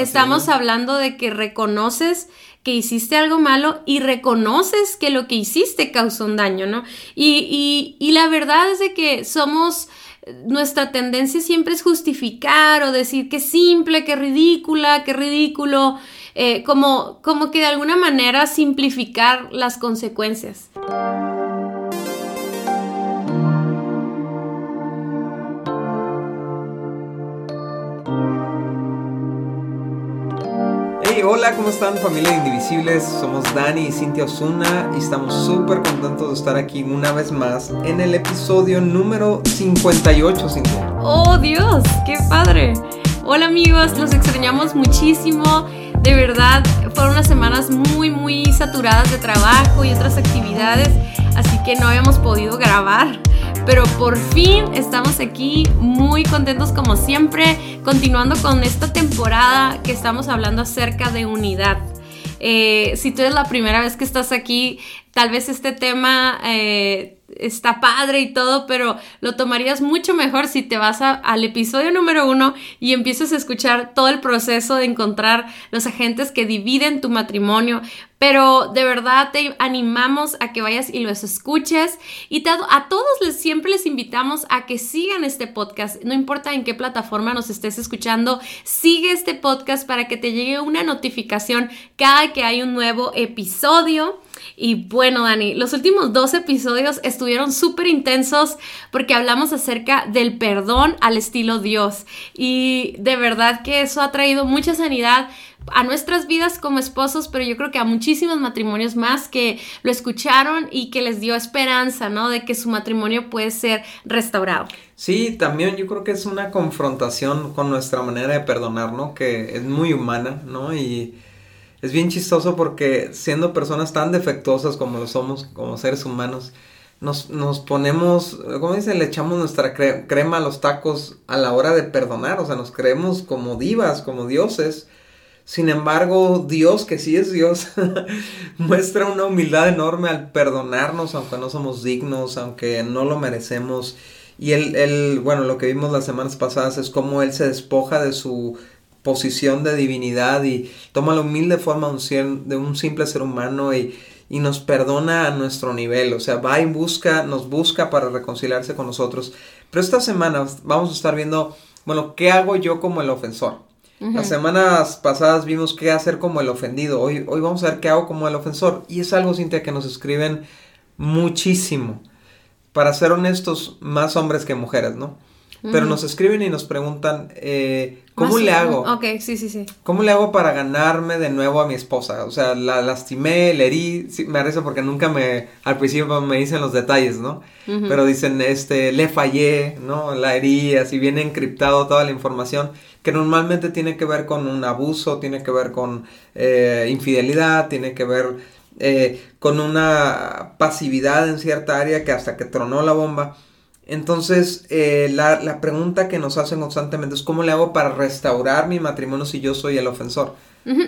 estamos hablando de que reconoces que hiciste algo malo y reconoces que lo que hiciste causó un daño, ¿no? Y, y, y la verdad es de que somos nuestra tendencia siempre es justificar o decir que simple, que ridícula, que ridículo, eh, como, como que de alguna manera simplificar las consecuencias. Hola, ¿cómo están familia Indivisibles? Somos Dani y Cintia Osuna y estamos súper contentos de estar aquí una vez más en el episodio número 58, Cintia. ¡Oh, Dios! ¡Qué padre! Hola amigos, los extrañamos muchísimo. De verdad, fueron unas semanas muy, muy saturadas de trabajo y otras actividades, así que no habíamos podido grabar pero por fin estamos aquí muy contentos como siempre, continuando con esta temporada que estamos hablando acerca de unidad. Eh, si tú eres la primera vez que estás aquí, tal vez este tema eh, está padre y todo, pero lo tomarías mucho mejor si te vas al episodio número uno y empiezas a escuchar todo el proceso de encontrar los agentes que dividen tu matrimonio. Pero de verdad te animamos a que vayas y los escuches. Y a todos les, siempre les invitamos a que sigan este podcast. No importa en qué plataforma nos estés escuchando, sigue este podcast para que te llegue una notificación cada que hay un nuevo episodio. Y bueno, Dani, los últimos dos episodios estuvieron súper intensos porque hablamos acerca del perdón al estilo Dios. Y de verdad que eso ha traído mucha sanidad a nuestras vidas como esposos, pero yo creo que a muchísimos matrimonios más que lo escucharon y que les dio esperanza, ¿no? De que su matrimonio puede ser restaurado. Sí, también yo creo que es una confrontación con nuestra manera de perdonar, ¿no? Que es muy humana, ¿no? Y es bien chistoso porque siendo personas tan defectuosas como lo somos, como seres humanos, nos, nos ponemos, ¿cómo dice? Le echamos nuestra crema a los tacos a la hora de perdonar, o sea, nos creemos como divas, como dioses. Sin embargo, Dios, que sí es Dios, muestra una humildad enorme al perdonarnos, aunque no somos dignos, aunque no lo merecemos. Y él, él, bueno, lo que vimos las semanas pasadas es cómo Él se despoja de su posición de divinidad y toma la humilde forma de un simple ser humano y, y nos perdona a nuestro nivel, o sea, va y busca, nos busca para reconciliarse con nosotros. Pero esta semana vamos a estar viendo, bueno, ¿qué hago yo como el ofensor? Las semanas pasadas vimos qué hacer como el ofendido. Hoy, hoy vamos a ver qué hago como el ofensor. Y es algo, Cintia, que nos escriben muchísimo. Para ser honestos, más hombres que mujeres, ¿no? Pero nos escriben y nos preguntan, eh, ¿cómo le hago? Ok, sí, sí, sí. ¿Cómo le hago para ganarme de nuevo a mi esposa? O sea, la lastimé, le herí, me arriesgo porque nunca me, al principio me dicen los detalles, ¿no? Pero dicen, este, le fallé, ¿no? La herí, así viene encriptado toda la información, que normalmente tiene que ver con un abuso, tiene que ver con eh, infidelidad, tiene que ver eh, con una pasividad en cierta área que hasta que tronó la bomba entonces, eh, la, la, pregunta que nos hacen constantemente es cómo le hago para restaurar mi matrimonio si yo soy el ofensor.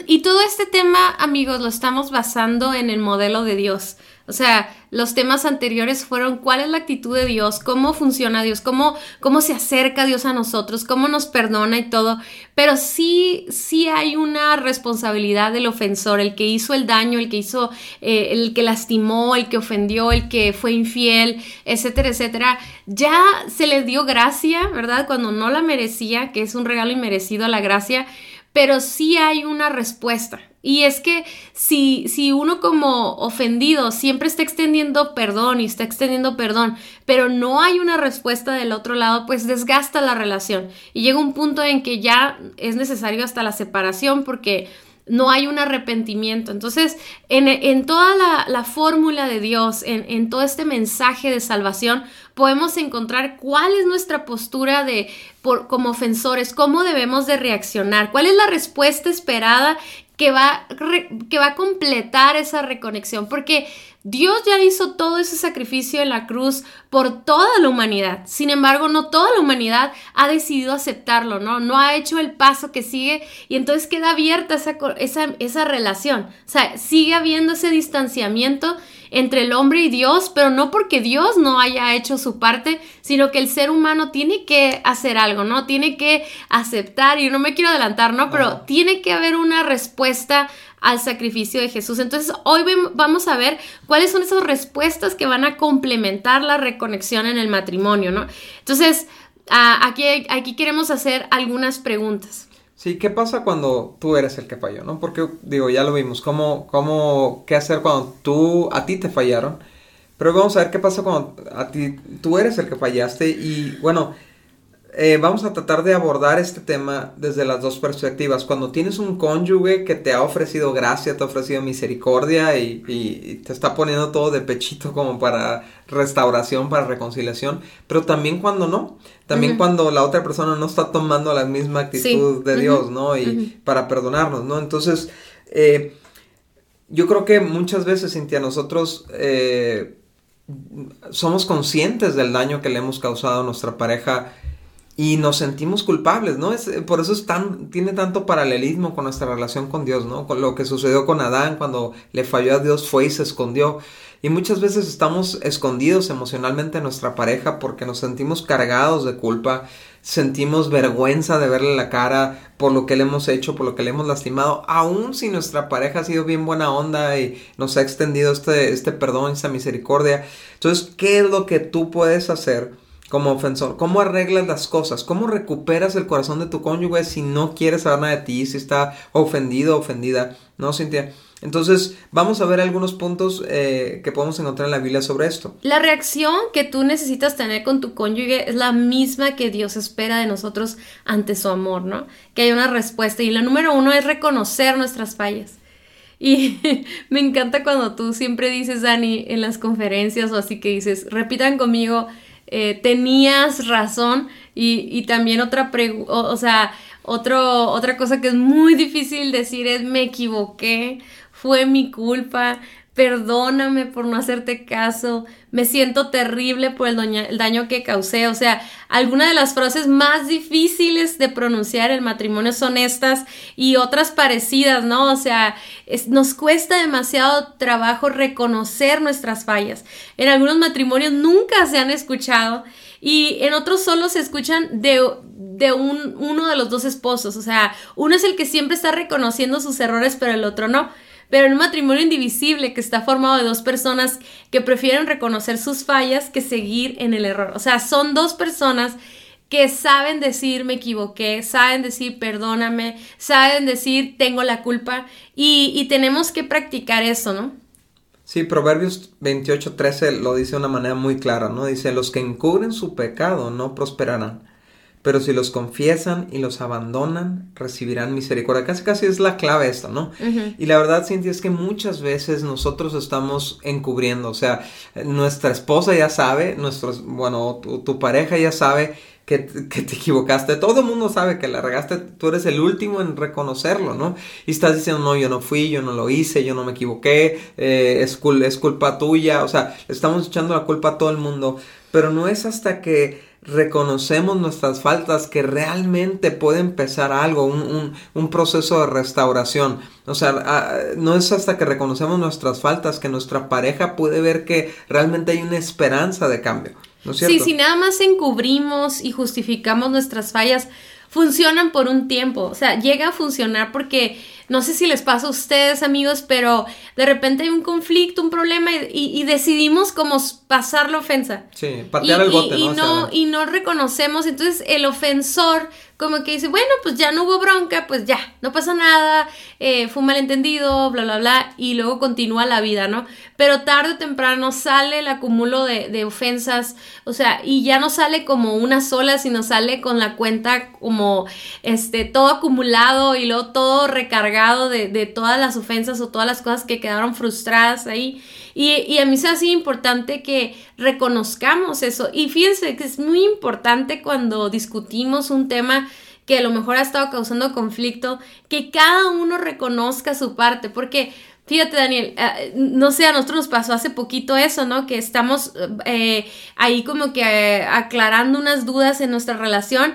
Y todo este tema, amigos, lo estamos basando en el modelo de Dios. O sea, los temas anteriores fueron cuál es la actitud de Dios, cómo funciona Dios, cómo, cómo se acerca Dios a nosotros, cómo nos perdona y todo. Pero sí, sí hay una responsabilidad del ofensor, el que hizo el daño, el que hizo, eh, el que lastimó, el que ofendió, el que fue infiel, etcétera, etcétera. Ya se le dio gracia, ¿verdad? Cuando no la merecía, que es un regalo inmerecido a la gracia pero sí hay una respuesta. Y es que si, si uno como ofendido siempre está extendiendo perdón y está extendiendo perdón, pero no hay una respuesta del otro lado, pues desgasta la relación. Y llega un punto en que ya es necesario hasta la separación porque no hay un arrepentimiento. Entonces, en, toda la, fórmula de Dios, en, todo este mensaje de salvación, podemos encontrar cuál es nuestra postura de como ofensores, cómo debemos de reaccionar, cuál es la respuesta esperada que va, que va a completar esa reconexión, porque Dios ya hizo todo ese sacrificio en la cruz por toda la humanidad. Sin embargo, no toda la humanidad ha decidido aceptarlo, ¿no? No ha hecho el paso que sigue y entonces queda abierta esa, esa, esa relación. O sea, sigue habiendo ese distanciamiento entre el hombre y Dios, pero no porque Dios no haya hecho su parte, sino que el ser humano tiene que hacer algo, ¿no? Tiene que aceptar, y no me quiero adelantar, ¿no? Pero tiene que haber una respuesta al sacrificio de Jesús. Entonces, hoy vamos a ver cuáles son esas respuestas que van a complementar la reconexión en el matrimonio, ¿no? Entonces, aquí, aquí queremos hacer algunas preguntas. Sí, ¿qué pasa cuando tú eres el que falló, no? Porque, digo, ya lo vimos, cómo, cómo, qué hacer cuando tú, a ti te fallaron. Pero vamos a ver qué pasa cuando a ti, tú eres el que fallaste y, bueno, eh, vamos a tratar de abordar este tema desde las dos perspectivas. Cuando tienes un cónyuge que te ha ofrecido gracia, te ha ofrecido misericordia y, te está poniendo todo de pechito como para restauración, para reconciliación, pero también cuando no, también cuando la otra persona no está tomando la misma actitud de Dios, ¿no? Y para perdonarnos, ¿no? Entonces, eh, yo creo que muchas veces, Cintia, nosotros... Eh, somos conscientes del daño que le hemos causado a nuestra pareja y nos sentimos culpables, ¿no? Es, por eso es tan, tiene tanto paralelismo con nuestra relación con Dios, ¿no? Con lo que sucedió con Adán cuando le falló a Dios fue y se escondió. Y muchas veces estamos escondidos emocionalmente en nuestra pareja porque nos sentimos cargados de culpa, sentimos vergüenza de verle la cara por lo que le hemos hecho, por lo que le hemos lastimado, aun si nuestra pareja ha sido bien buena onda y nos ha extendido este, este perdón, esta misericordia. Entonces, ¿qué es lo que tú puedes hacer? Como ofensor? ¿Cómo arreglas las cosas? ¿Cómo recuperas el corazón de tu cónyuge si no quieres saber nada de ti, si está ofendido ofendida? ¿No, Cintia? Entonces, vamos a ver algunos puntos eh, que podemos encontrar en la Biblia sobre esto. La reacción que tú necesitas tener con tu cónyuge es la misma que Dios espera de nosotros ante su amor, ¿no? Que hay una respuesta. Y la número uno es reconocer nuestras fallas. Y me encanta cuando tú siempre dices, Dani, en las conferencias o así que dices, repitan conmigo, eh, tenías razón y, también otra, o, sea, otro, otra cosa que es muy difícil decir es me equivoqué, fue mi culpa, perdóname por no hacerte caso, me siento terrible por el, daño que causé. O sea, algunas de las frases más difíciles de pronunciar el matrimonio son estas y otras parecidas, ¿no? O sea, nos cuesta demasiado trabajo reconocer nuestras fallas. En algunos matrimonios nunca se han escuchado y en otros solo se escuchan de, de un, uno de los dos esposos. O sea, uno es el que siempre está reconociendo sus errores, pero el otro no pero en un matrimonio indivisible que está formado de dos personas que prefieren reconocer sus fallas que seguir en el error. O sea, son dos personas que saben decir me equivoqué, saben decir perdóname, saben decir tengo la culpa y, tenemos que practicar eso, ¿no? Sí, Proverbios 28, 13 lo dice de una manera muy clara, ¿no? Dice, los que encubren su pecado no prosperarán, pero si los confiesan y los abandonan, recibirán misericordia. Casi casi es la clave esto, ¿no? Y la verdad, Cintia, es que muchas veces nosotros estamos encubriendo, o sea, nuestra esposa ya sabe, nuestros, bueno, tu, pareja ya sabe que, te equivocaste, todo el mundo sabe que la regaste, tú eres el último en reconocerlo, ¿no? Y estás diciendo, no, yo no fui, yo no lo hice, yo no me equivoqué, eh, es, es culpa tuya, o sea, estamos echando la culpa a todo el mundo, pero no es hasta que reconocemos nuestras faltas que realmente puede empezar algo, un, proceso de restauración. O sea, no es hasta que reconocemos nuestras faltas que nuestra pareja puede ver que realmente hay una esperanza de cambio. ¿no es cierto? Sí, si nada más encubrimos y justificamos nuestras fallas, funcionan por un tiempo. O sea, llega a funcionar porque no sé si les pasa a ustedes, amigos, pero de repente hay un conflicto, un problema y, decidimos como pasar la ofensa. Sí, patear el bote, ¿no? Y no, y no reconocemos. Entonces el ofensor como que dice, bueno, pues ya no hubo bronca, pues ya, no pasa nada, eh, fue un malentendido, bla, bla, bla, y luego continúa la vida, ¿no? Pero tarde o temprano sale el acumulo de, ofensas, o sea, y ya no sale como una sola, sino sale con la cuenta como, este, todo acumulado y luego todo recargado de, de todas las ofensas o todas las cosas que quedaron frustradas ahí. Y, a mí se hace importante que reconozcamos eso. Y fíjense que es muy importante cuando discutimos un tema que a lo mejor ha estado causando conflicto, que cada uno reconozca su parte, porque Fíjate, Daniel, eh, no sé, a nosotros nos pasó hace poquito eso, ¿no? Que estamos eh, ahí como que eh, aclarando unas dudas en nuestra relación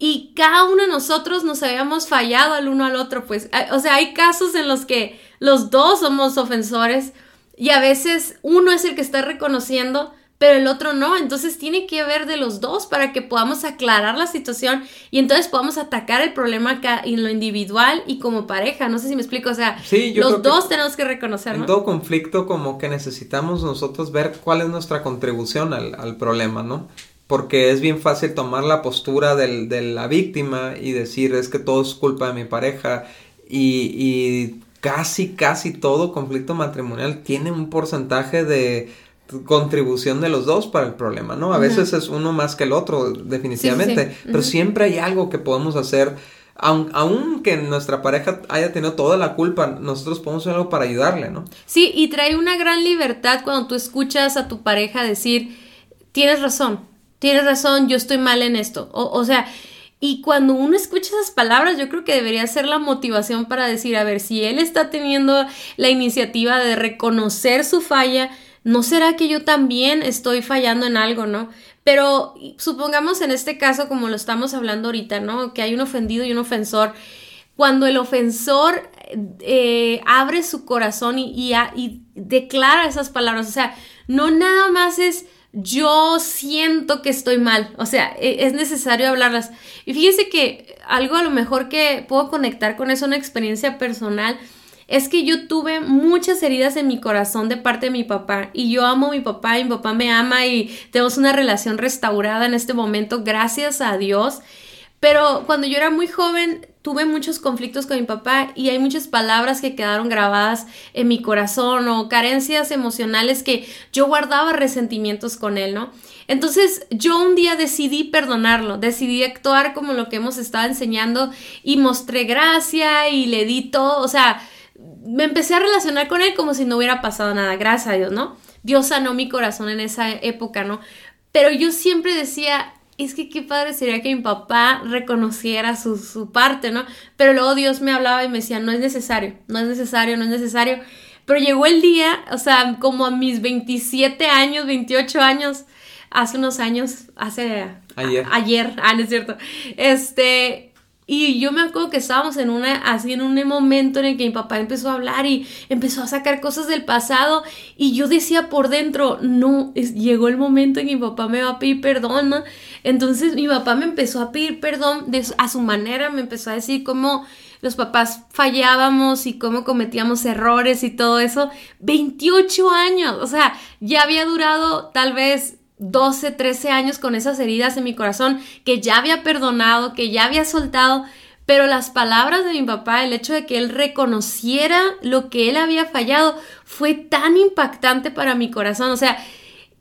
y cada uno de nosotros nos habíamos fallado al uno al otro, pues, o sea, hay casos en los que los dos somos ofensores Y a veces uno es el que está reconociendo, pero el otro no. Entonces tiene que haber de los dos para que podamos aclarar la situación y entonces podamos atacar el problema acá en lo individual y como pareja. No sé si me explico. O sea, los dos tenemos que reconocer. En todo conflicto como que necesitamos nosotros ver cuál es nuestra contribución al, al problema, ¿no? Porque es bien fácil tomar la postura del, de la víctima y decir es que todo es culpa de mi pareja y, y casi, casi todo conflicto matrimonial tiene un porcentaje de contribución de los dos para el problema, ¿no? A veces es uno más que el otro, definitivamente, pero siempre hay algo que podemos hacer, aunque nuestra pareja haya tenido toda la culpa, nosotros podemos hacer algo para ayudarle, ¿no? Sí, y trae una gran libertad cuando tú escuchas a tu pareja decir, tienes razón, tienes razón, yo estoy mal en esto, o, o sea, y cuando uno escucha esas palabras, yo creo que debería ser la motivación para decir, a ver, si él está teniendo la iniciativa de reconocer su falla, ¿no será que yo también estoy fallando en algo, no? Pero supongamos en este caso, como lo estamos hablando ahorita, ¿no? Que hay un ofendido y un ofensor. Cuando el ofensor eh, abre su corazón y, y, y declara esas palabras, o sea, no nada más es yo siento que estoy mal, o sea, e, es necesario hablarlas. Y fíjese que algo a lo mejor que puedo conectar con eso, una experiencia personal, es que yo tuve muchas heridas en mi corazón de parte de mi papá y yo amo a mi papá y mi papá me ama y tenemos una relación restaurada en este momento, gracias a Dios. Pero cuando yo era muy joven tuve muchos conflictos con mi papá y hay muchas palabras que quedaron grabadas en mi corazón o carencias emocionales que yo guardaba resentimientos con él, ¿no? Entonces yo un día decidí perdonarlo, decidí actuar como lo que hemos estado enseñando y mostré gracia y le di todo, o sea, me empecé a relacionar con él como si no hubiera pasado nada, gracias a Dios, ¿no? Dios sanó mi corazón en esa época, ¿no? Pero yo siempre decía, es que qué padre sería que mi papá reconociera su, su, parte, ¿no? Pero luego Dios me hablaba y me decía, no es necesario, no es necesario, no es necesario. Pero llegó el día, o sea, como a mis 27 años, 28 años, hace unos años, hace... Ayer. ayer, ah, no es cierto. Este, y yo me acuerdo que estábamos en una, así en un momento en el que mi papá empezó a hablar y empezó a sacar cosas del pasado y yo decía por dentro, no, es, llegó el momento en que mi papá me va a pedir perdón. Entonces mi papá me empezó a pedir perdón de, a su manera, me empezó a decir cómo los papás fallábamos y cómo cometíamos errores y todo eso. 28 años, o sea, ya había durado tal vez 12, 13 años con esas heridas en mi corazón que ya había perdonado, que ya había soltado, pero las palabras de mi papá, el hecho de que él reconociera lo que él había fallado, fue tan impactante para mi corazón. O sea,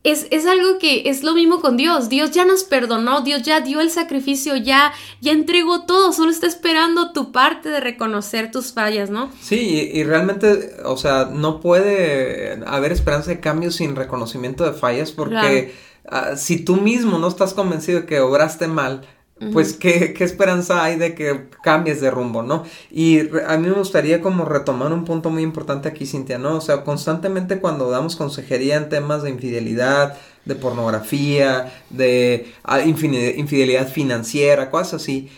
es, es, algo que es lo mismo con Dios. Dios ya nos perdonó, Dios ya dio el sacrificio, ya, ya entregó todo, solo está esperando tu parte de reconocer tus fallas, ¿no? Sí, y, realmente, o sea, no puede haber esperanza de cambio sin reconocimiento de fallas porque ah, si tú mismo no estás convencido de que obraste mal, pues ¿qué, ¿qué, esperanza hay de que cambies de rumbo, ¿no? Y a mí me gustaría como retomar un punto muy importante aquí, Cintia, ¿no? O sea, constantemente cuando damos consejería en temas de infidelidad, de pornografía, de ah, infidelidad financiera, cosas así,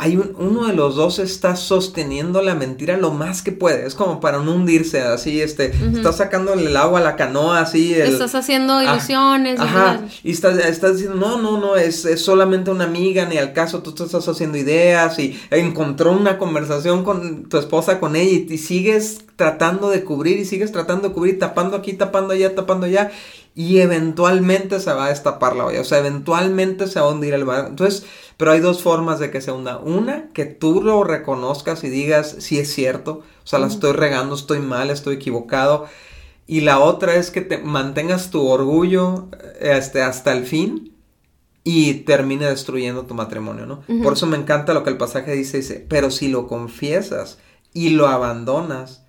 hay uno de los dos está sosteniendo la mentira lo más que puede. Es como para no hundirse así, este, está sacándole el agua a la canoa así. estás haciendo ah, ilusiones. ajá, y estás, estás, diciendo, no, no, no, es, es, solamente una amiga, ni al caso tú estás haciendo ideas y encontró una conversación con tu esposa, con ella y, y sigues tratando de cubrir y sigues tratando de cubrir, tapando aquí, tapando allá, tapando allá y eventualmente se va a destapar la olla, o sea, eventualmente se va a hundir el bar. Entonces, pero hay dos formas de que se hunda. Una, que tú lo reconozcas y digas, si es cierto, o sea, la estoy regando, estoy mal, estoy equivocado. Y la otra es que te mantengas tu orgullo este, hasta el fin y termine destruyendo tu matrimonio, ¿no? Por eso me encanta lo que el pasaje dice, dice, pero si lo confiesas y lo abandonas,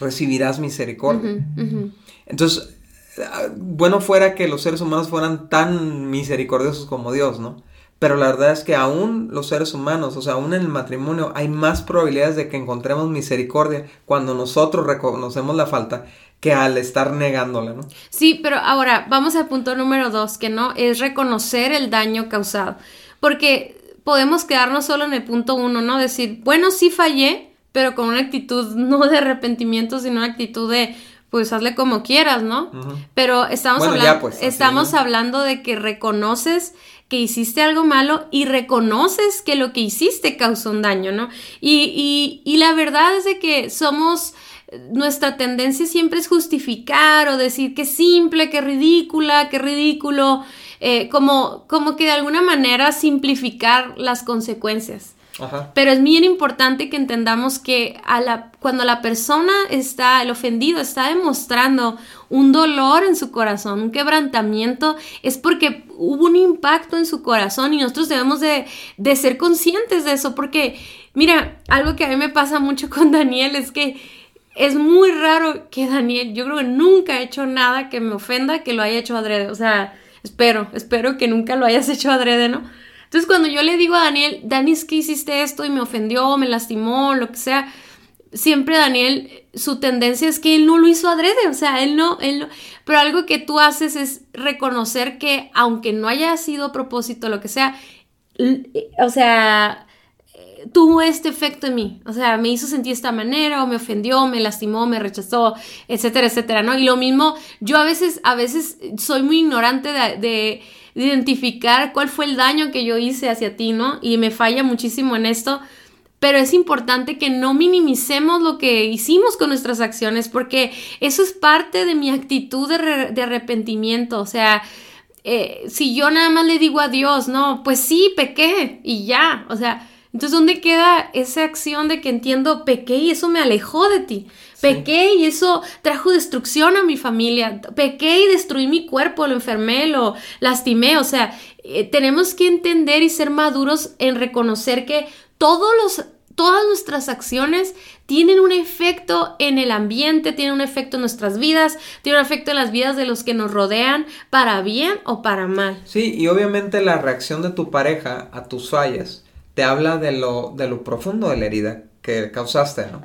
recibirás misericordia. Entonces, bueno fuera que los seres humanos fueran tan misericordiosos como Dios, ¿no? Pero la verdad es que aún los seres humanos, o sea, aún en el matrimonio, hay más probabilidades de que encontremos misericordia cuando nosotros reconocemos la falta que al estar negándola, ¿no? Sí, pero ahora vamos al punto número dos, que no es reconocer el daño causado. Porque podemos quedarnos solo en el punto uno, ¿no? Decir, bueno, sí fallé, pero con una actitud no de arrepentimiento, sino una actitud de pues hazle como quieras, ¿no? Pero estamos, hablando, pues, estamos hablando de que reconoces que hiciste algo malo y reconoces que lo que hiciste causó un daño, ¿no? Y, y, y la verdad es de que somos nuestra tendencia siempre es justificar o decir que simple, que ridícula, que ridículo, eh, como, como que de alguna manera simplificar las consecuencias. Pero es bien importante que entendamos que cuando la persona está, el ofendido, está demostrando un dolor en su corazón, un quebrantamiento, es porque hubo un impacto en su corazón y nosotros debemos de, de ser conscientes de eso, porque, mira, algo que a mí me pasa mucho con Daniel es que es muy raro que Daniel, yo creo que nunca ha hecho nada que me ofenda que lo haya hecho adrede. O sea, espero, espero que nunca lo hayas hecho adrede, ¿no? Entonces cuando yo le digo a Daniel, Dani, es que hiciste esto y me ofendió, me lastimó, lo que sea, siempre Daniel, su tendencia es que él no lo hizo adrede, o sea, él no, él no, pero algo que tú haces es reconocer que aunque no haya sido propósito, lo que sea, o sea, tuvo este efecto en mí, o sea, me hizo sentir esta manera, o me ofendió, me lastimó, me rechazó, etcétera, etcétera, ¿no? Y lo mismo, yo a veces, a veces soy muy ignorante de, identificar cuál fue el daño que yo hice hacia ti, ¿no? Y me falla muchísimo en esto, pero es importante que no minimicemos lo que hicimos con nuestras acciones, porque eso es parte de mi actitud de, arrepentimiento, o sea, eh, si yo nada más le digo a Dios, no, pues sí, pequé y ya, o sea, entonces, ¿dónde queda esa acción de que entiendo, pequé y eso me alejó de ti? Pequé y eso trajo destrucción a mi familia. Pequé y destruí mi cuerpo, lo enfermé, lo lastimé. O sea, eh, tenemos que entender y ser maduros en reconocer que todos los, todas nuestras acciones tienen un efecto en el ambiente, tienen un efecto en nuestras vidas, tienen un efecto en las vidas de los que nos rodean, para bien o para mal. Sí, y obviamente la reacción de tu pareja a tus fallas te habla de lo, de lo profundo de la herida que causaste, ¿no?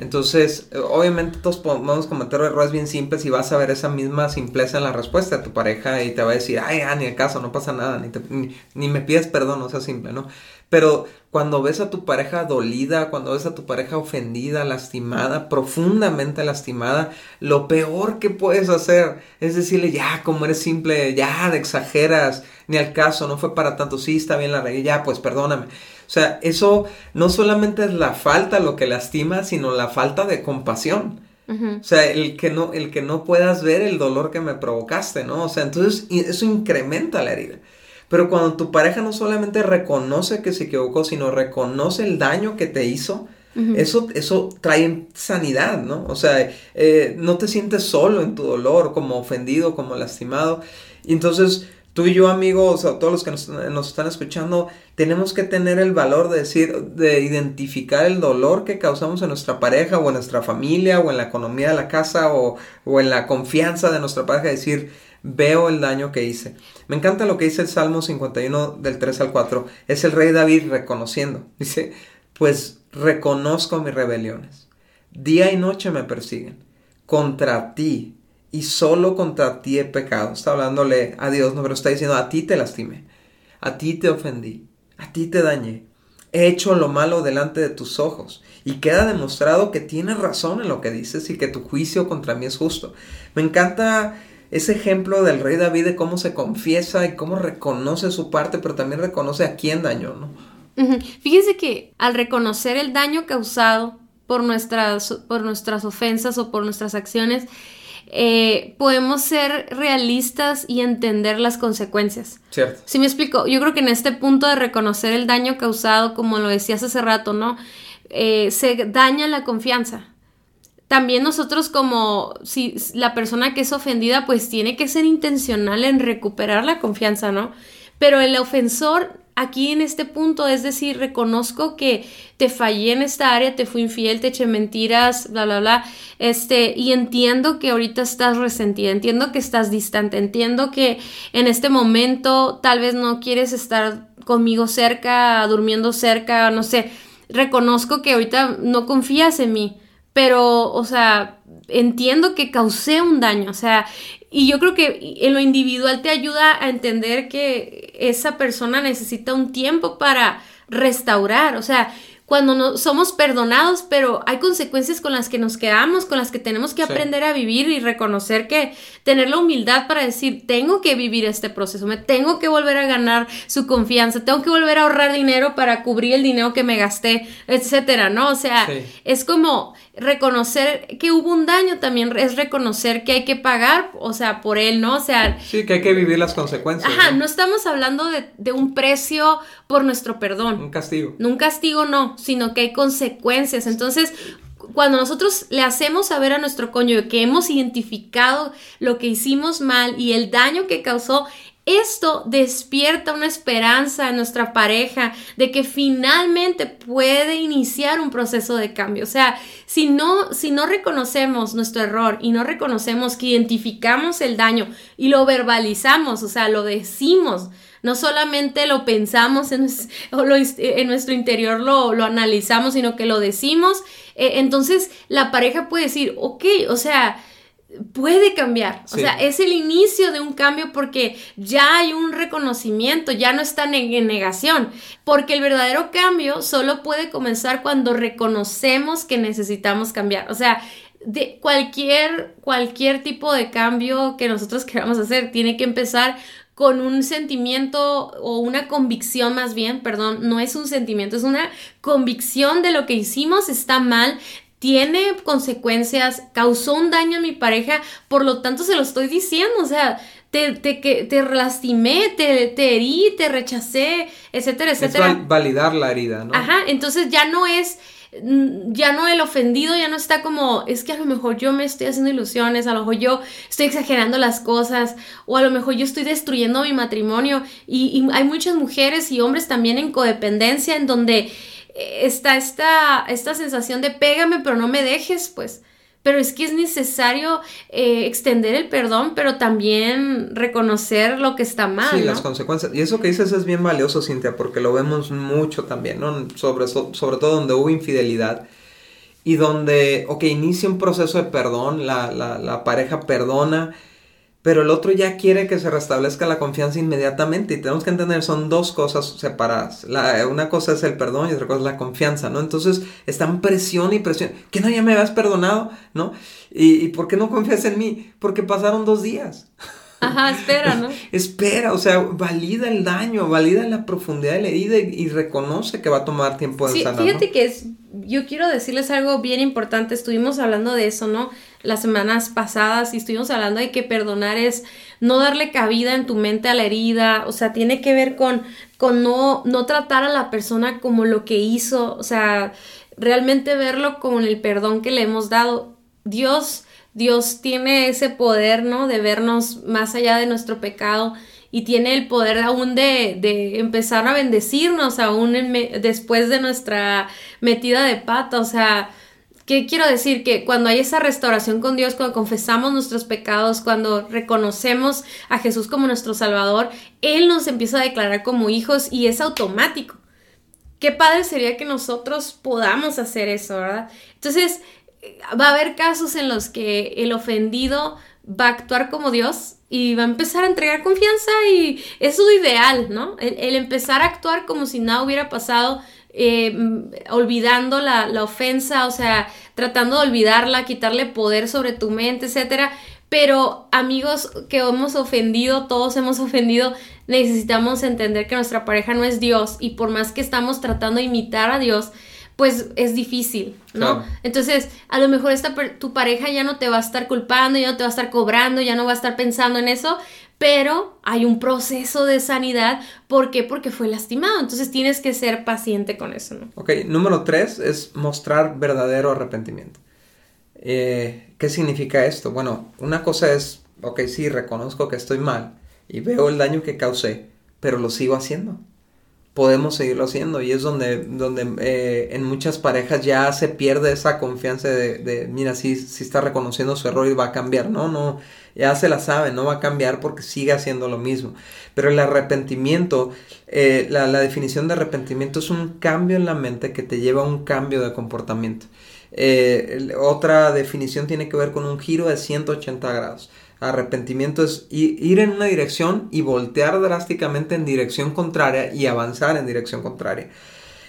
Entonces, obviamente todos podemos cometer errores bien simples y vas a ver esa misma simpleza en la respuesta de tu pareja y te va a decir, ay, ah, ni el caso, no pasa nada, ni, ni, me pides perdón, o sea simple, ¿no? Pero cuando ves a tu pareja dolida, cuando ves a tu pareja ofendida, lastimada, profundamente lastimada, lo peor que puedes hacer es decirle, ya, como eres simple, ya, exageras, ni al caso, no fue para tanto, sí, está bien la regla, ya, pues perdóname. O sea, eso no solamente es la falta lo que lastima, sino la falta de compasión. O sea, el que, no, el que no puedas ver el dolor que me provocaste, ¿no? O sea, entonces eso incrementa la herida. Pero cuando tu pareja no solamente reconoce que se equivocó, sino reconoce el daño que te hizo, eso, eso trae sanidad, ¿no? O sea, eh, no te sientes solo en tu dolor, como ofendido, como lastimado. Y entonces Tú y yo, amigos, o todos los que nos, están escuchando, tenemos que tener el valor de decir, de identificar el dolor que causamos en nuestra pareja o en nuestra familia o en la economía de la casa o, o en la confianza de nuestra pareja, decir, veo el daño que hice. Me encanta lo que dice el Salmo 51 del 3 al 4. Es el rey David reconociendo. Dice, pues reconozco mis rebeliones. Día y noche me persiguen. Contra ti y solo contra ti he pecado. Está hablándole a Dios, no, pero está diciendo, a ti te lastimé, a ti te ofendí, a ti te dañé. He hecho lo malo delante de tus ojos y queda demostrado que tienes razón en lo que dices y que tu juicio contra mí es justo. Me encanta ese ejemplo del rey David de cómo se confiesa y cómo reconoce su parte, pero también reconoce a quién dañó, ¿no? Fíjense que al reconocer el daño causado por nuestras, por nuestras ofensas o por nuestras acciones, eh, podemos ser realistas y entender las consecuencias. Cierto. Si me explico, yo creo que en este punto de reconocer el daño causado, como lo decías hace rato, ¿no? Eh, se daña la confianza. También nosotros como si la persona que es ofendida pues tiene que ser intencional en recuperar la confianza, ¿no? Pero el ofensor aquí en este punto, es decir, reconozco que te fallé en esta área, te fui infiel, te eché mentiras, bla, bla, bla, este, y entiendo que ahorita estás resentida, entiendo que estás distante, entiendo que en este momento tal vez no quieres estar conmigo cerca, durmiendo cerca, no sé, reconozco que ahorita no confías en mí, pero, o sea, entiendo que causé un daño, o sea, y yo creo que en lo individual te ayuda a entender que esa persona necesita un tiempo para restaurar, o sea, cuando no, somos perdonados, pero hay consecuencias con las que nos quedamos, con las que tenemos que aprender a vivir y reconocer que tener la humildad para decir, tengo que vivir este proceso, me tengo que volver a ganar su confianza, tengo que volver a ahorrar dinero para cubrir el dinero que me gasté, etcétera, ¿no? O sea, es como reconocer que hubo un daño también es reconocer que hay que pagar, o sea, por él, ¿no? O sea... Sí, que hay que vivir las consecuencias. Ajá, no, estamos hablando de, de, un precio por nuestro perdón. Un castigo. Un castigo no, sino que hay consecuencias. Entonces, cuando nosotros le hacemos saber a nuestro cónyuge que hemos identificado lo que hicimos mal y el daño que causó, esto despierta una esperanza en nuestra pareja de que finalmente puede iniciar un proceso de cambio. O sea, si no, si no reconocemos nuestro error y no reconocemos que identificamos el daño y lo verbalizamos, o sea, lo decimos, no solamente lo pensamos en, nuestro interior, lo, lo, analizamos, sino que lo decimos, eh, entonces la pareja puede decir, ok, o sea, puede cambiar. O sea, es el inicio de un cambio porque ya hay un reconocimiento, ya no están en, negación. Porque el verdadero cambio solo puede comenzar cuando reconocemos que necesitamos cambiar. O sea, de cualquier, cualquier tipo de cambio que nosotros queramos hacer, tiene que empezar con un sentimiento o una convicción más bien, perdón, no es un sentimiento, es una convicción de lo que hicimos está mal, tiene consecuencias, causó un daño a mi pareja, por lo tanto se lo estoy diciendo, o sea, te, te, te lastimé, te, te herí, te rechacé, etcétera, etcétera. Es validar la herida, ¿no? Ajá, entonces ya no es, mm, ya no el ofendido, ya no está como, es que a lo mejor yo me estoy haciendo ilusiones, a lo mejor yo estoy exagerando las cosas, o a lo mejor yo estoy destruyendo mi matrimonio, y, y hay muchas mujeres y hombres también en codependencia en donde está esta, esta sensación de pégame pero no me dejes, pues. Pero es que es necesario eh, extender el perdón, pero también reconocer lo que está mal. Sí, las consecuencias. Y eso que dices es bien valioso, Cintia, porque lo vemos mucho también, ¿no? Sobre, sobre todo donde hubo infidelidad y donde, ok, inicia un proceso de perdón, la, la, la pareja perdona, pero el otro ya quiere que se restablezca la confianza inmediatamente y tenemos que entender son dos cosas separadas. La, una cosa es el perdón y otra cosa es la confianza, ¿no? Entonces están presión y presión. ¿Que no ya me habías perdonado? ¿No? ¿Y, y por qué no confías en mí? Porque pasaron dos días. Ajá, espera, ¿no? espera, o sea, valida el daño, valida la profundidad de la herida y, reconoce que va a tomar tiempo de sí, Fíjate que es, yo quiero decirles algo bien importante, estuvimos hablando de eso, ¿no? Las semanas pasadas y estuvimos hablando de que perdonar es no darle cabida en tu mente a la herida, o sea, tiene que ver con, con no, no tratar a la persona como lo que hizo, o sea, realmente verlo con el perdón que le hemos dado. Dios Dios tiene ese poder, ¿no? De vernos más allá de nuestro pecado y tiene el poder aún de, de empezar a bendecirnos aún después de nuestra metida de pata. O sea, ¿qué quiero decir? Que cuando hay esa restauración con Dios, cuando confesamos nuestros pecados, cuando reconocemos a Jesús como nuestro Salvador, Él nos empieza a declarar como hijos y es automático. Qué padre sería que nosotros podamos hacer eso, ¿verdad? Entonces, va a haber casos en los que el ofendido va a actuar como Dios y va a empezar a entregar confianza y es lo ideal, ¿no? El, empezar a actuar como si nada hubiera pasado, eh, olvidando la, la, ofensa, o sea, tratando de olvidarla, quitarle poder sobre tu mente, etcétera. Pero amigos que hemos ofendido, todos hemos ofendido, necesitamos entender que nuestra pareja no es Dios y por más que estamos tratando de imitar a Dios, pues es difícil, ¿no? Entonces, a lo mejor esta, tu pareja ya no te va a estar culpando, ya no te va a estar cobrando, ya no va a estar pensando en eso, pero hay un proceso de sanidad. ¿Por qué? Porque fue lastimado. Entonces tienes que ser paciente con eso, ¿no? Ok, número tres es mostrar verdadero arrepentimiento. Eh, ¿Qué significa esto? Bueno, una cosa es, ok, sí, reconozco que estoy mal y veo el daño que causé, pero lo sigo haciendo podemos seguirlo haciendo y es donde, donde eh, en muchas parejas ya se pierde esa confianza de, mira, si sí, está reconociendo su error y va a cambiar, no, no, ya se la sabe, no va a cambiar porque sigue haciendo lo mismo. Pero el arrepentimiento, eh, la, la, definición de arrepentimiento es un cambio en la mente que te lleva a un cambio de comportamiento. Eh, otra definición tiene que ver con un giro de 180 grados. Arrepentimiento es ir en una dirección y voltear drásticamente en dirección contraria y avanzar en dirección contraria.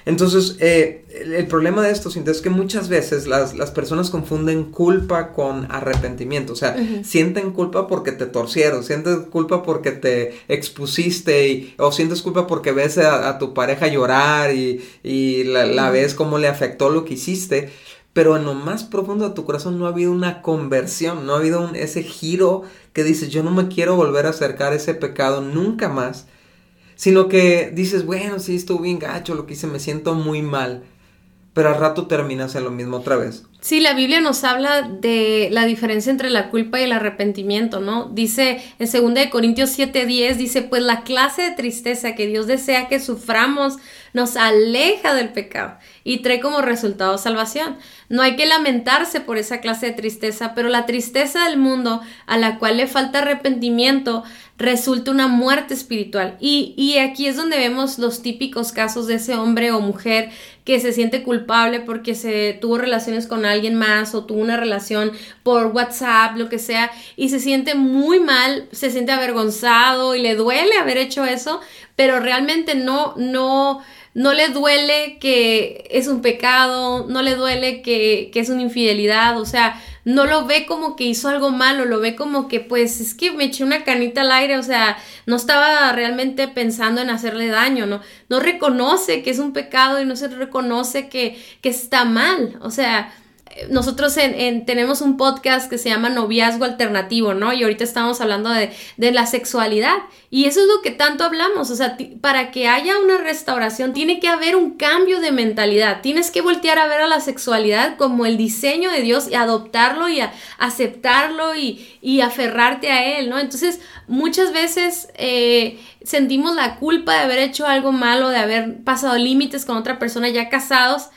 Entonces, eh, el, problema de esto, es que muchas veces las, personas confunden culpa con arrepentimiento. O sea, sienten culpa porque te torcieron, sienten culpa porque te expusiste, y, o sientes culpa porque ves a, tu pareja llorar y, la, ves cómo le afectó lo que hiciste. Pero en lo más profundo de tu corazón no ha habido una conversión, no ha habido un, ese giro que dices, yo no me quiero volver a acercar a ese pecado nunca más sino que dices, bueno, sí, estuvo bien gacho lo que hice, me siento muy mal, pero al rato terminas en lo mismo otra vez. Sí, la Biblia nos habla de la diferencia entre la culpa y el arrepentimiento, ¿no? Dice en 2 Corintios 7:10, dice, pues la clase de tristeza que Dios desea que suframos nos aleja del pecado y trae como resultado salvación. No hay que lamentarse por esa clase de tristeza, pero la tristeza del mundo a la cual le falta arrepentimiento resulta una muerte espiritual. Y, y, aquí es donde vemos los típicos casos de ese hombre o mujer que se siente culpable porque se tuvo relaciones con alguien más o tuvo una relación por WhatsApp, lo que sea, y se siente muy mal, se siente avergonzado y le duele haber hecho eso, pero realmente no, no, no le duele que es un pecado, no le duele que, que, es una infidelidad, o sea, no lo ve como que hizo algo malo, lo ve como que pues es que me eché una canita al aire, o sea, no estaba realmente pensando en hacerle daño, ¿no? No reconoce que es un pecado y no se reconoce que, que está mal, o sea, nosotros en, tenemos un podcast que se llama Noviazgo Alternativo, ¿no? Y ahorita estamos hablando de, de, la sexualidad. Y eso es lo que tanto hablamos. O sea, para que haya una restauración tiene que haber un cambio de mentalidad. Tienes que voltear a ver a la sexualidad como el diseño de Dios y adoptarlo y aceptarlo y, y, aferrarte a él, ¿no? Entonces, muchas veces eh, sentimos la culpa de haber hecho algo malo, de haber pasado límites con otra persona ya casados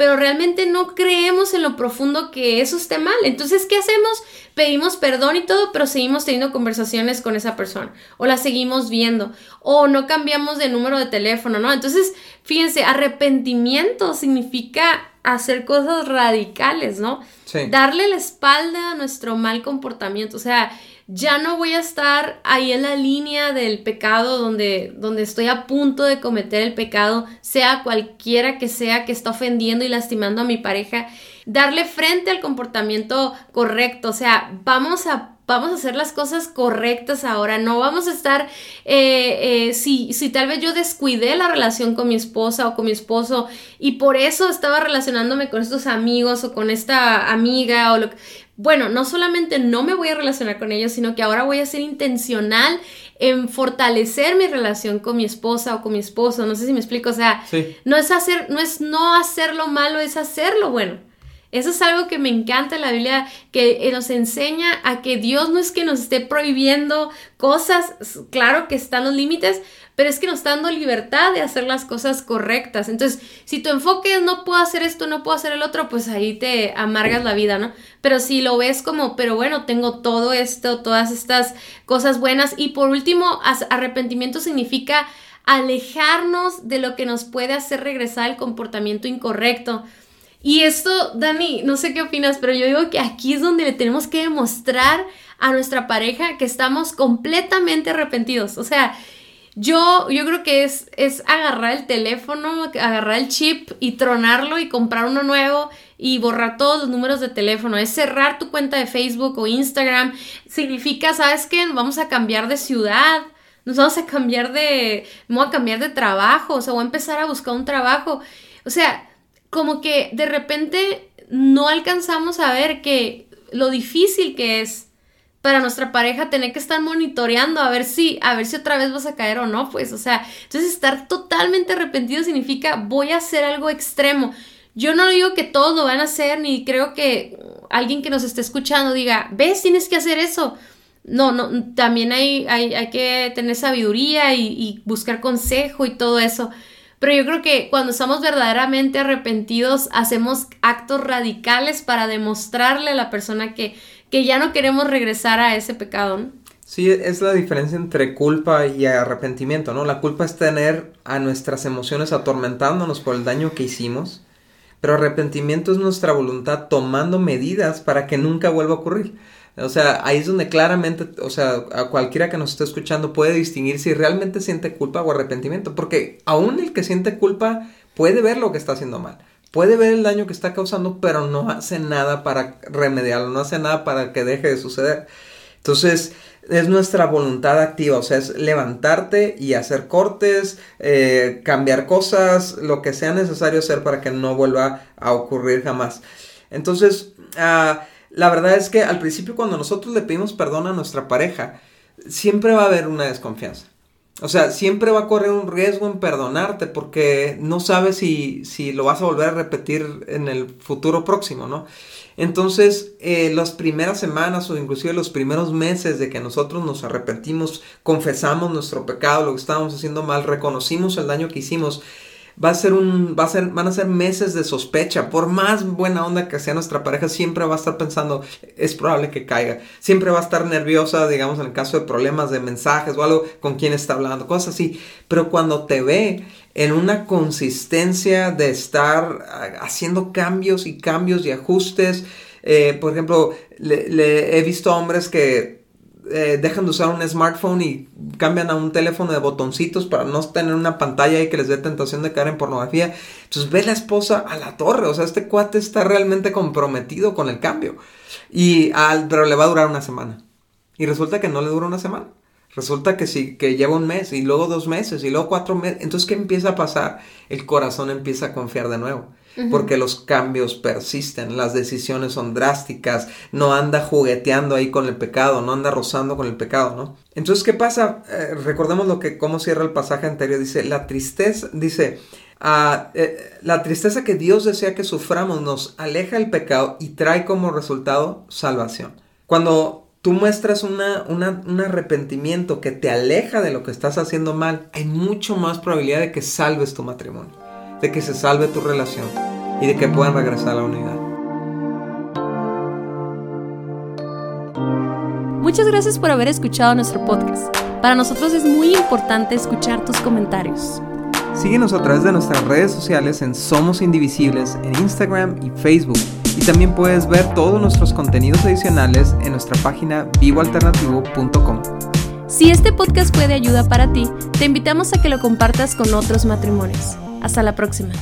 pero realmente no creemos en lo profundo que eso esté mal. Entonces, ¿qué hacemos? Pedimos perdón y todo, pero seguimos teniendo conversaciones con esa persona, o la seguimos viendo, o no cambiamos de número de teléfono, ¿no? Entonces, fíjense, arrepentimiento significa hacer cosas radicales, ¿no? Darle la espalda a nuestro mal comportamiento, o sea, ya no voy a estar ahí en la línea del pecado donde, donde estoy a punto de cometer el pecado, sea cualquiera que sea que está ofendiendo y lastimando a mi pareja, darle frente al comportamiento correcto, o sea, vamos a vamos a hacer las cosas correctas ahora, no vamos a estar, eh, eh, si, si tal vez yo descuidé la relación con mi esposa o con mi esposo y por eso estaba relacionándome con estos amigos o con esta amiga o lo que bueno, no solamente no me voy a relacionar con ellos, sino que ahora voy a ser intencional en fortalecer mi relación con mi esposa o con mi esposo. No sé si me explico. O sea, no es hacer, no es no hacer lo malo, es hacerlo bueno. Eso es algo que me encanta en la Biblia, que nos enseña a que Dios no es que nos esté prohibiendo cosas, claro que están los límites, pero es que nos está dando libertad de hacer las cosas correctas. Entonces, si tu enfoque es no puedo hacer esto, no puedo hacer el otro, pues ahí te amargas la vida, ¿no? Pero si lo ves como, pero bueno, tengo todo esto, todas estas cosas buenas. Y por último, arrepentimiento significa alejarnos de lo que nos puede hacer regresar al comportamiento incorrecto. Y esto, Dani, no sé qué opinas, pero yo digo que aquí es donde le tenemos que demostrar a nuestra pareja que estamos completamente arrepentidos. O sea, yo, yo creo que es, es agarrar el teléfono, agarrar el chip y tronarlo y comprar uno nuevo y borrar todos los números de teléfono. Es cerrar tu cuenta de Facebook o Instagram. Significa, ¿sabes qué? Vamos a cambiar de ciudad. Nos vamos a cambiar de... Vamos a cambiar de trabajo. O sea, voy a empezar a buscar un trabajo. O sea, como que de repente no alcanzamos a ver que lo difícil que es para nuestra pareja tener que estar monitoreando a ver si, a ver si otra vez vas a caer o no, pues, o sea, entonces estar totalmente arrepentido significa voy a hacer algo extremo. Yo no digo que todos lo van a hacer, ni creo que alguien que nos esté escuchando diga, ves, tienes que hacer eso. No, no, también hay, hay, hay que tener sabiduría y, y buscar consejo y todo eso. Pero yo creo que cuando estamos verdaderamente arrepentidos, hacemos actos radicales para demostrarle a la persona que, que ya no queremos regresar a ese pecado, ¿no? Sí, es la diferencia entre culpa y arrepentimiento, ¿no? La culpa es tener a nuestras emociones atormentándonos por el daño que hicimos, pero arrepentimiento es nuestra voluntad tomando medidas para que nunca vuelva a ocurrir. O sea, ahí es donde claramente, o sea, a cualquiera que nos esté escuchando puede distinguir si realmente siente culpa o arrepentimiento, porque aún el que siente culpa puede ver lo que está haciendo mal, puede ver el daño que está causando, pero no hace nada para remediarlo, no hace nada para que deje de suceder. Entonces, es nuestra voluntad activa, o sea, es levantarte y hacer cortes, eh, cambiar cosas, lo que sea necesario hacer para que no vuelva a ocurrir jamás. Entonces, ah, la verdad es que al principio cuando nosotros le pedimos perdón a nuestra pareja, siempre va a haber una desconfianza. O sea, siempre va a correr un riesgo en perdonarte porque no sabes si, si lo vas a volver a repetir en el futuro próximo, ¿no? Entonces, eh, las primeras semanas o inclusive los primeros meses de que nosotros nos arrepentimos, confesamos nuestro pecado, lo que estábamos haciendo mal, reconocimos el daño que hicimos, va a ser un, va a ser, van a ser meses de sospecha. Por más buena onda que sea nuestra pareja, siempre va a estar pensando, es probable que caiga. Siempre va a estar nerviosa, digamos, en el caso de problemas de mensajes o algo con quién está hablando, cosas así. Pero cuando te ve en una consistencia de estar ah, haciendo cambios y cambios y ajustes, eh, por ejemplo, le, he visto hombres que eh, dejan de usar un smartphone y cambian a un teléfono de botoncitos para no tener una pantalla y que les dé tentación de caer en pornografía. Entonces ve la esposa a la torre, o sea, este cuate está realmente comprometido con el cambio. Y al, pero le va a durar una semana. Y resulta que no le dura una semana. Resulta que sí, que lleva un mes y luego dos meses y luego cuatro meses. Entonces, ¿qué empieza a pasar? El corazón empieza a confiar de nuevo porque los cambios persisten, las decisiones son drásticas, no anda jugueteando ahí con el pecado, no anda rozando con el pecado, ¿no? Entonces, ¿qué pasa? Eh, recordemos lo que, cómo cierra el pasaje anterior, dice, la tristeza, dice, eh, la tristeza que Dios desea que suframos nos aleja el pecado y trae como resultado salvación. Cuando tú muestras una, un arrepentimiento que te aleja de lo que estás haciendo mal, hay mucho más probabilidad de que salves tu matrimonio de que se salve tu relación y de que puedan regresar a la unidad. Muchas gracias por haber escuchado nuestro podcast. Para nosotros es muy importante escuchar tus comentarios. Síguenos a través de nuestras redes sociales en Somos Indivisibles en Instagram y Facebook. Y también puedes ver todos nuestros contenidos adicionales en nuestra página vivoalternativo.com. Si este podcast fue de ayuda para ti, te invitamos a que lo compartas con otros matrimonios. Hasta la próxima.